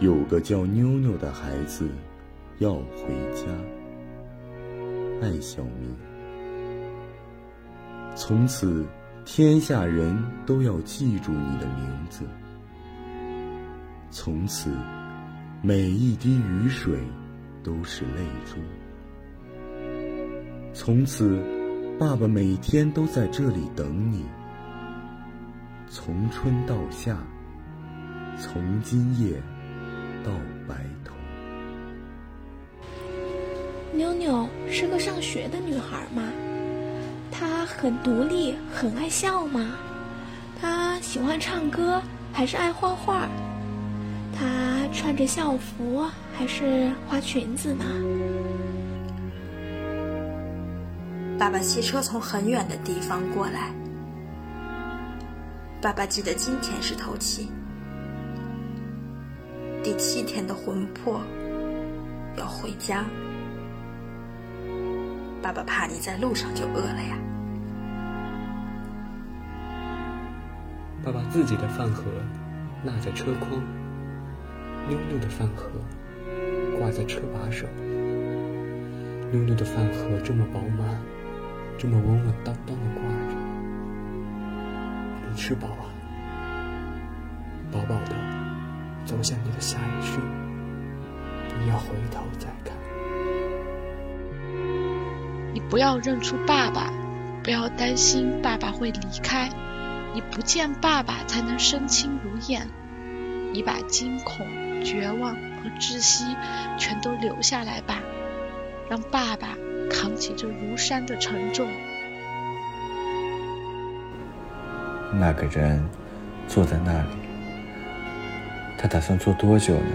有个叫妞妞的孩子要回家。爱小明。从此，天下人都要记住你的名字。从此，每一滴雨水都是泪珠。从此，爸爸每天都在这里等你。从春到夏，从今夜到白头。妞妞是个上学的女孩吗？她很独立，很爱笑吗？她喜欢唱歌还是爱画画？她穿着校服还是花裙子呢？爸爸骑车从很远的地方过来。爸爸记得今天是头七，第七天的魂魄要回家。爸爸怕你在路上就饿了呀。爸爸自己的饭盒落在车筐，妞妞的饭盒挂在车把手。妞妞的饭盒这么饱满，这么稳稳当当的挂着。你吃饱啊？饱饱的走向你的下一世，你要回头再看。你不要认出爸爸，不要担心爸爸会离开。你不见爸爸才能身轻如燕。你把惊恐、绝望和窒息全都留下来吧，让爸爸扛起这如山的沉重。那个人坐在那里，他打算坐多久呢？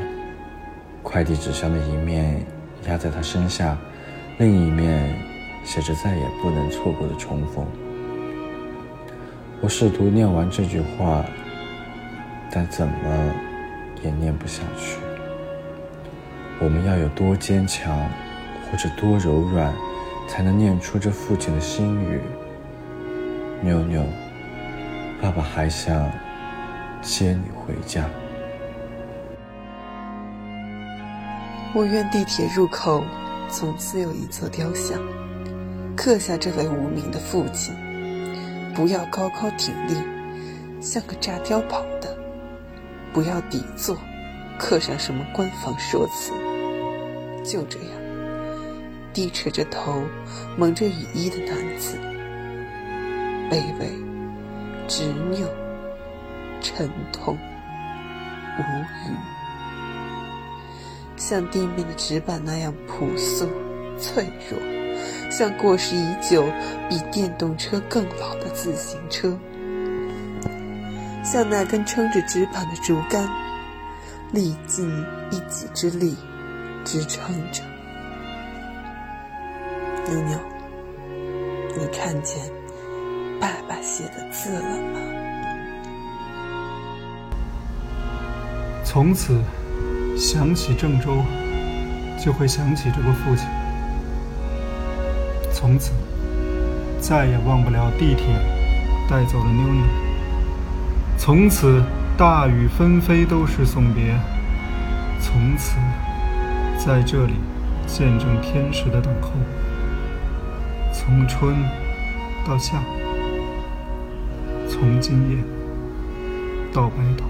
快递纸箱的一面压在他身下，另一面。写着再也不能错过的重逢。我试图念完这句话，但怎么也念不下去。我们要有多坚强，或者多柔软，才能念出这父亲的心语？妞妞，爸爸还想接你回家。我愿地铁入口从此有一座雕像。刻下这位无名的父亲，不要高高挺立，像个炸碉堡的；不要底座，刻上什么官方说辞。就这样，低垂着头，蒙着雨衣的男子，卑微、执拗、沉痛、无语，像地面的纸板那样朴素、脆弱。像过时已久、比电动车更老的自行车，像那根撑着纸板的竹竿，历尽一己之力支撑着。妞妞，你看见爸爸写的字了吗？从此，想起郑州，就会想起这个父亲。从此，再也忘不了地铁带走了妞妞。从此，大雨纷飞都是送别。从此，在这里见证天使的等候。从春到夏，从今夜到白头。